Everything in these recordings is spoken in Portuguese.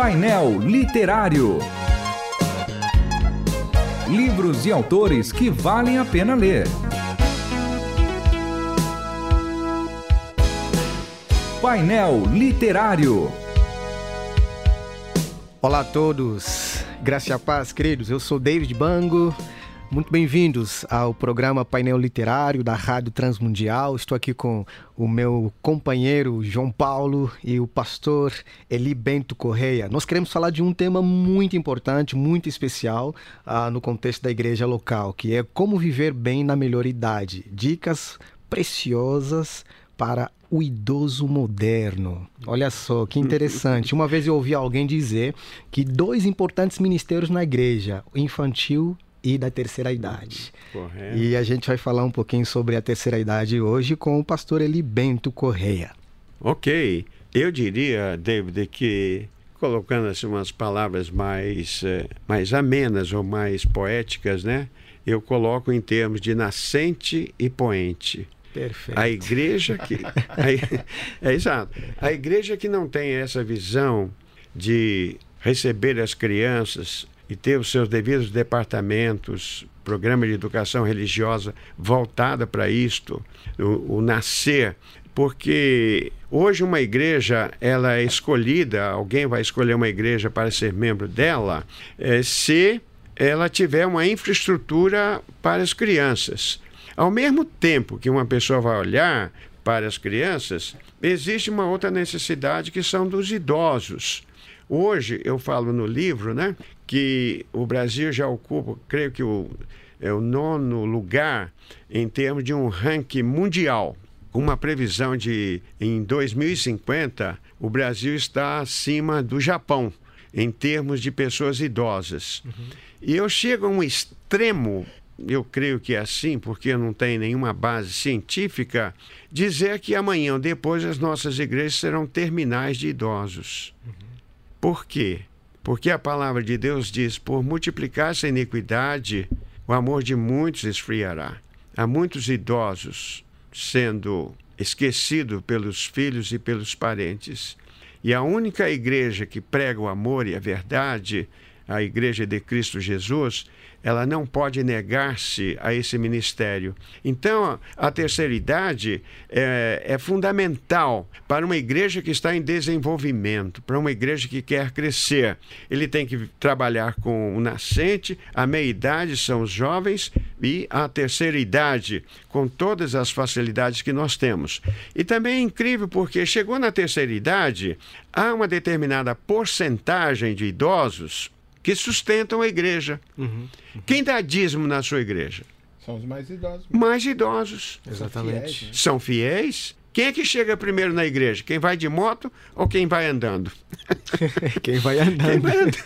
Painel Literário. Livros e autores que valem a pena ler. Painel Literário. Olá a todos, graça e paz, queridos. Eu sou David Bango. Muito bem-vindos ao programa Painel Literário da Rádio Transmundial. Estou aqui com o meu companheiro João Paulo e o pastor Eli Bento Correia. Nós queremos falar de um tema muito importante, muito especial uh, no contexto da igreja local, que é como viver bem na melhor idade. Dicas preciosas para o idoso moderno. Olha só que interessante. Uma vez eu ouvi alguém dizer que dois importantes ministérios na igreja, o infantil e da terceira idade. Correto. E a gente vai falar um pouquinho sobre a terceira idade hoje com o pastor Eli Bento Correia. Ok. Eu diria, David, que colocando assim umas palavras mais, eh, mais amenas ou mais poéticas, né? Eu coloco em termos de nascente e poente. Perfeito. A igreja que. A, é exato. A igreja que não tem essa visão de receber as crianças e ter os seus devidos departamentos, programa de educação religiosa voltada para isto, o, o nascer, porque hoje uma igreja ela é escolhida, alguém vai escolher uma igreja para ser membro dela, é, se ela tiver uma infraestrutura para as crianças. Ao mesmo tempo que uma pessoa vai olhar para as crianças, existe uma outra necessidade que são dos idosos. Hoje, eu falo no livro, né, que o Brasil já ocupa, creio que o, é o nono lugar em termos de um ranking mundial. Uma previsão de, em 2050, o Brasil está acima do Japão em termos de pessoas idosas. Uhum. E eu chego a um extremo eu creio que é assim, porque não tem nenhuma base científica, dizer que amanhã ou depois as nossas igrejas serão terminais de idosos. Uhum. Por quê? Porque a palavra de Deus diz: por multiplicar-se a iniquidade, o amor de muitos esfriará. Há muitos idosos sendo esquecidos pelos filhos e pelos parentes. E a única igreja que prega o amor e a verdade, a igreja de Cristo Jesus, ela não pode negar-se a esse ministério. Então, a terceira idade é, é, fundamental para uma igreja que está em desenvolvimento, para uma igreja que quer crescer. Ele tem que trabalhar com o nascente, a meia-idade são os jovens e a terceira idade, com todas as facilidades que nós temos. E também é incrível porque chegou na terceira idade, há uma determinada porcentagem de idosos que sustentam a igreja. Uhum, uhum. Quem dá dízimo na sua igreja? São os mais idosos. Mais idosos. Exatamente. São fiéis, né? São fiéis. Quem é que chega primeiro na igreja? Quem vai de moto ou quem vai andando? quem vai andando. Quem vai andando.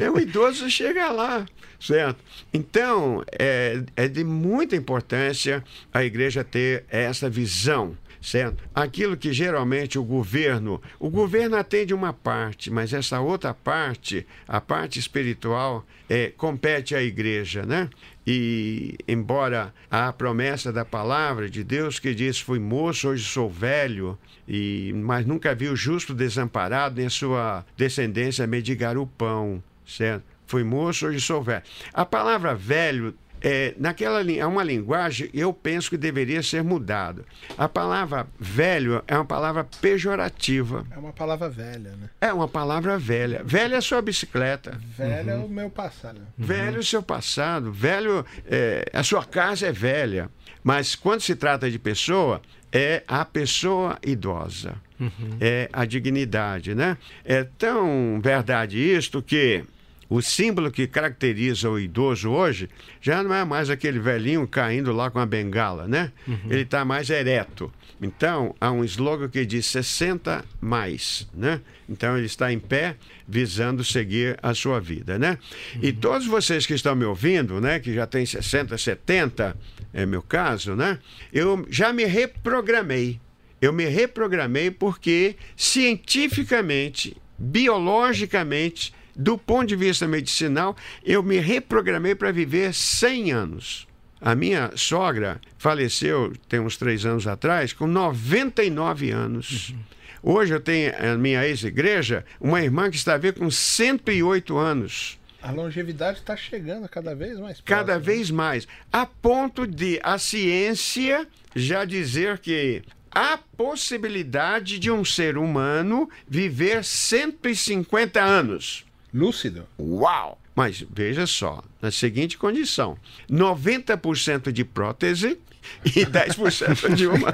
É o idoso chega lá, certo? Então, é, é de muita importância a igreja ter essa visão certo? Aquilo que geralmente o governo, o governo atende uma parte, mas essa outra parte, a parte espiritual, é, compete à igreja, né? E embora a promessa da palavra de Deus que diz fui moço, hoje sou velho, e mas nunca vi o justo desamparado nem a sua descendência mendigar o pão, certo? Fui moço, hoje sou velho. A palavra velho é, naquela é uma linguagem eu penso que deveria ser mudado. A palavra velho é uma palavra pejorativa. É uma palavra velha, né? É uma palavra velha. Velha é a sua bicicleta. Velho uhum. é o meu passado. Uhum. Velho é o seu passado. Velho, é, a sua casa é velha. Mas quando se trata de pessoa, é a pessoa idosa. Uhum. É a dignidade, né? É tão verdade isto que o símbolo que caracteriza o idoso hoje já não é mais aquele velhinho caindo lá com a bengala, né? Uhum. Ele está mais ereto. Então, há um slogan que diz 60 mais, né? Então, ele está em pé, visando seguir a sua vida, né? Uhum. E todos vocês que estão me ouvindo, né? Que já tem 60, 70, é meu caso, né? Eu já me reprogramei. Eu me reprogramei porque, cientificamente, biologicamente, do ponto de vista medicinal, eu me reprogramei para viver 100 anos. A minha sogra faleceu, tem uns três anos atrás, com 99 anos. Uhum. Hoje eu tenho a minha ex-igreja, uma irmã que está a ver com 108 anos. A longevidade está chegando cada vez mais Cada próximo. vez mais. A ponto de a ciência já dizer que há possibilidade de um ser humano viver 150 anos. Lúcido. Uau! Mas veja só, na seguinte condição: 90% de prótese e 10% de uma.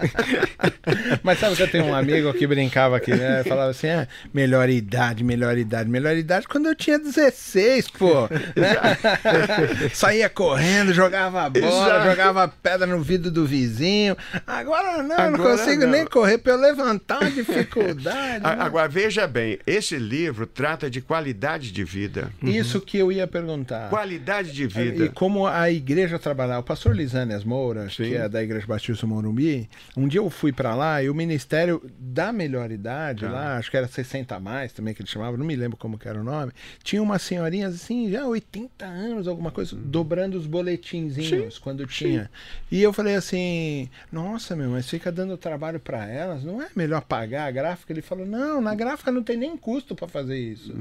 Mas sabe que eu tenho um amigo que brincava aqui, né? Falava assim: ah, melhor idade, melhor idade, melhor idade quando eu tinha 16, pô. Né? Saía correndo, jogava bola, Exato. jogava pedra no vidro do vizinho. Agora não, eu não Agora consigo não. nem correr pra eu levantar uma dificuldade. Né? Agora veja bem, esse livro trata de qualidade de vida. Isso que eu ia perguntar. Qualidade de E vida. como a igreja trabalhava, o pastor Lisânias Moura, Sim. que é da Igreja Batista Morumbi, um dia eu fui pra lá e o Ministério da Melhor Idade, Ah. lá, acho que era 60 a mais também que ele chamava, não me lembro como que era o nome, tinha umas senhorinhas assim, já 80 anos, alguma coisa, dobrando os boletinzinhos quando tinha. E eu falei assim, nossa, meu, mas fica dando trabalho pra elas, não é melhor pagar a gráfica? Ele falou, não, na gráfica não tem nem custo pra fazer isso.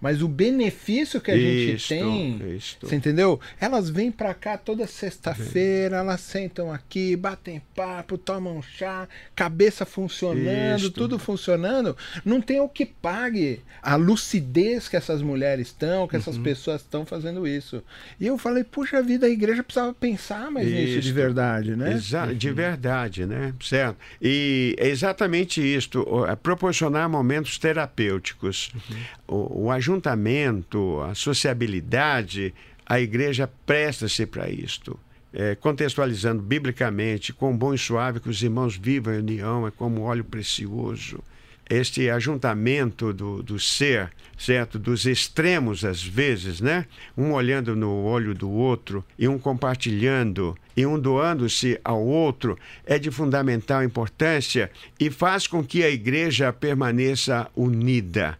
Mas o benefício que a gente Isto, tem você entendeu? Elas vêm pra cá toda sexta-feira, elas sentam aqui, batem papo, tomam chá, cabeça funcionando, tudo funcionando. Não tem o que pague a lucidez que essas mulheres estão, que essas pessoas estão fazendo isso. E eu falei, puxa vida, a igreja precisava pensar mais nisso de verdade, né? Exa- de verdade, né? Certo. E é exatamente isto, é proporcionar momentos terapêuticos. O, o ajuntamento, a sociabilidade, a igreja presta-se para isto. É, contextualizando biblicamente, quão bom e suave que os irmãos vivam em união, é como óleo precioso. Este ajuntamento do, do ser, certo? Dos extremos, às vezes, né? Um olhando no olho do outro e um compartilhando e um doando-se ao outro é de fundamental importância e faz com que a igreja permaneça unida.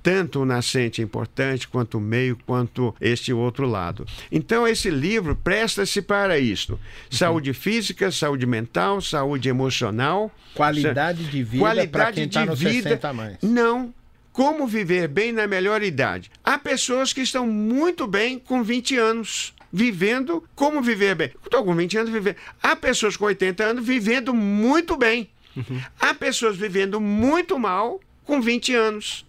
Tanto o nascente é importante, quanto o meio, quanto este outro lado. Então, esse livro presta-se para isto: saúde física, saúde mental, saúde emocional. Qualidade de vida Qualidade quem de no vida. 60 a mais. Não. Como viver bem na melhor idade? Há pessoas que estão muito bem com 20 anos. Vivendo como viver bem. Estou com 20 anos vivendo. Há pessoas com 80 anos vivendo muito bem. Há pessoas vivendo muito mal com 20 anos.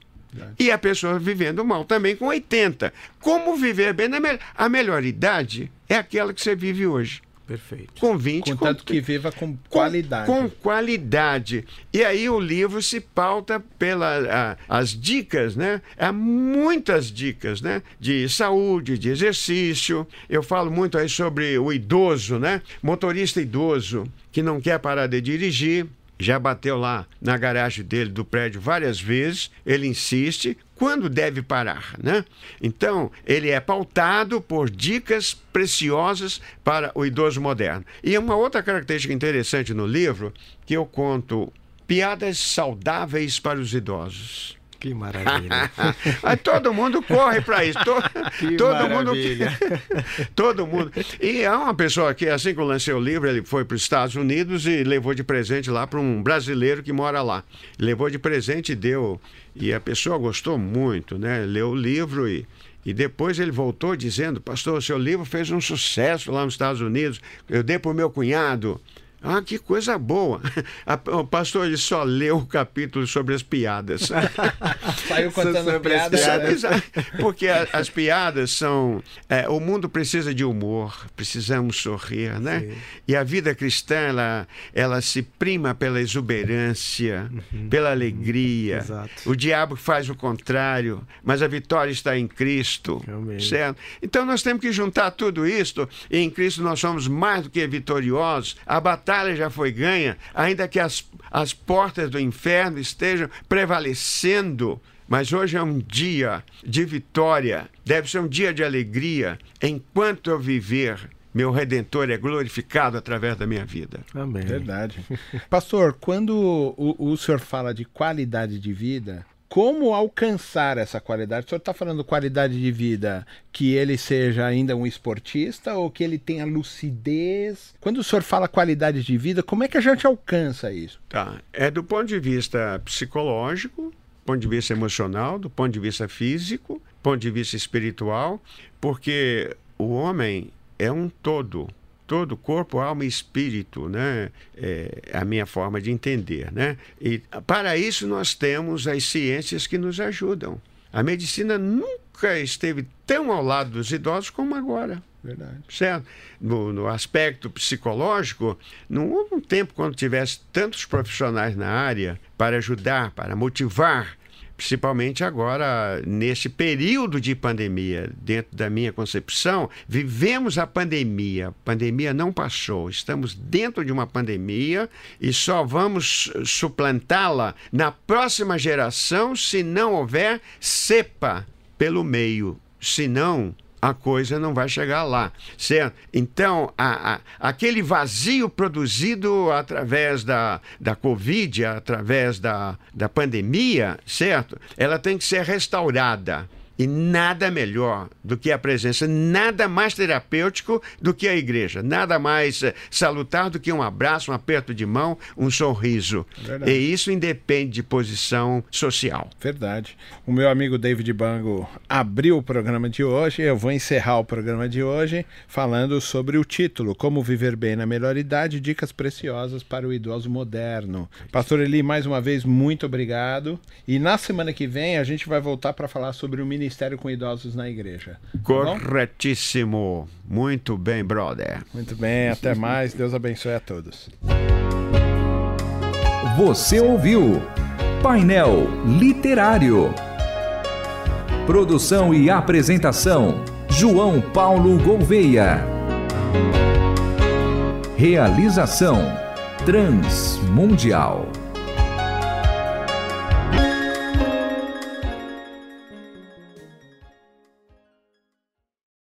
E há pessoas vivendo mal também com 80. Como viver bem na melhor? A melhor idade é aquela que você vive hoje. Perfeito. Com 20, Contanto que viva com com- qualidade. Com qualidade. E aí o livro se pauta pelas dicas, né? Há muitas dicas, né? De saúde, de exercício. Eu falo muito aí sobre o idoso, né? Motorista idoso que não quer parar de dirigir. Já bateu lá na garagem dele do prédio várias vezes. Ele insiste quando deve parar, né? Então, ele é pautado por dicas preciosas para o idoso moderno. E uma outra característica interessante no livro que eu conto piadas saudáveis para os idosos. Que maravilha. Aí todo mundo corre para isso. To- Que todo mundo todo mundo. E há uma pessoa que, assim que eu lancei o livro, ele foi para os Estados Unidos e levou de presente lá para um brasileiro que mora lá. Levou de presente e deu. E a pessoa gostou muito, né? Leu o livro e. E depois ele voltou dizendo: Pastor, seu livro fez um sucesso lá nos Estados Unidos. Eu dei para o meu cunhado. Ah, que coisa boa. A- o pastor ele só leu o capítulo sobre as piadas. Saiu contando Sobre as piada. Sabe, né? exato. Porque a- as piadas são. é, o mundo precisa de humor, precisamos sorrir, né? E a vida cristã, ela, ela se prima pela exuberância, pela alegria. Exato. O diabo faz o contrário, mas a vitória está em Cristo. Certo? Então nós temos que juntar tudo isto, e em Cristo nós somos mais do que vitoriosos. A batalha já foi ganha, ainda que as, as portas do inferno estejam prevalecendo. Mas hoje é um dia de vitória, deve ser um dia de alegria. Enquanto eu viver, meu redentor é glorificado através da minha vida. Amém. Verdade. Pastor, quando o, o senhor fala de qualidade de vida, como alcançar essa qualidade? O senhor está falando qualidade de vida que ele seja ainda um esportista ou que ele tenha lucidez? Quando o senhor fala qualidade de vida, como é que a gente alcança isso? Tá. É do ponto de vista psicológico, ponto de vista emocional, do ponto de vista físico, ponto de vista espiritual, porque o homem é um todo todo corpo, alma e espírito, né? É a minha forma de entender, né? E para isso nós temos as ciências que nos ajudam. A medicina nunca esteve tão ao lado dos idosos como agora. Verdade. Certo? No, no, aspecto psicológico, não houve um tempo quando tivesse tantos profissionais na área para ajudar, para motivar principalmente agora, nesse período de pandemia, dentro da minha concepção, vivemos a pandemia. A pandemia não passou, estamos dentro de uma pandemia e só vamos suplantá-la na próxima geração se não houver cepa pelo meio. Se não, a coisa não vai chegar lá, certo? Então, a, a, aquele vazio produzido através da, da Covid, através da, da pandemia, certo? Ela tem que ser restaurada. E nada melhor do que a presença, nada mais terapêutico do que a igreja, nada mais eh, salutar do que um abraço, um aperto de mão, um sorriso. É e isso independe de posição social. Verdade. O meu amigo David Bango abriu o programa de hoje, eu vou encerrar o programa de hoje falando sobre o título: Como Viver Bem na Melhor Idade Dicas Preciosas para o Idoso Moderno. Pastor Eli, mais uma vez, muito obrigado. E na semana que vem a gente vai voltar para falar sobre o ministério ministério com idosos na igreja. Tá Corretíssimo. Muito bem, brother. Muito bem, até mais. Deus abençoe a todos. Você ouviu Painel Literário. Produção e apresentação: João Paulo Gouveia. Realização: Transmundial.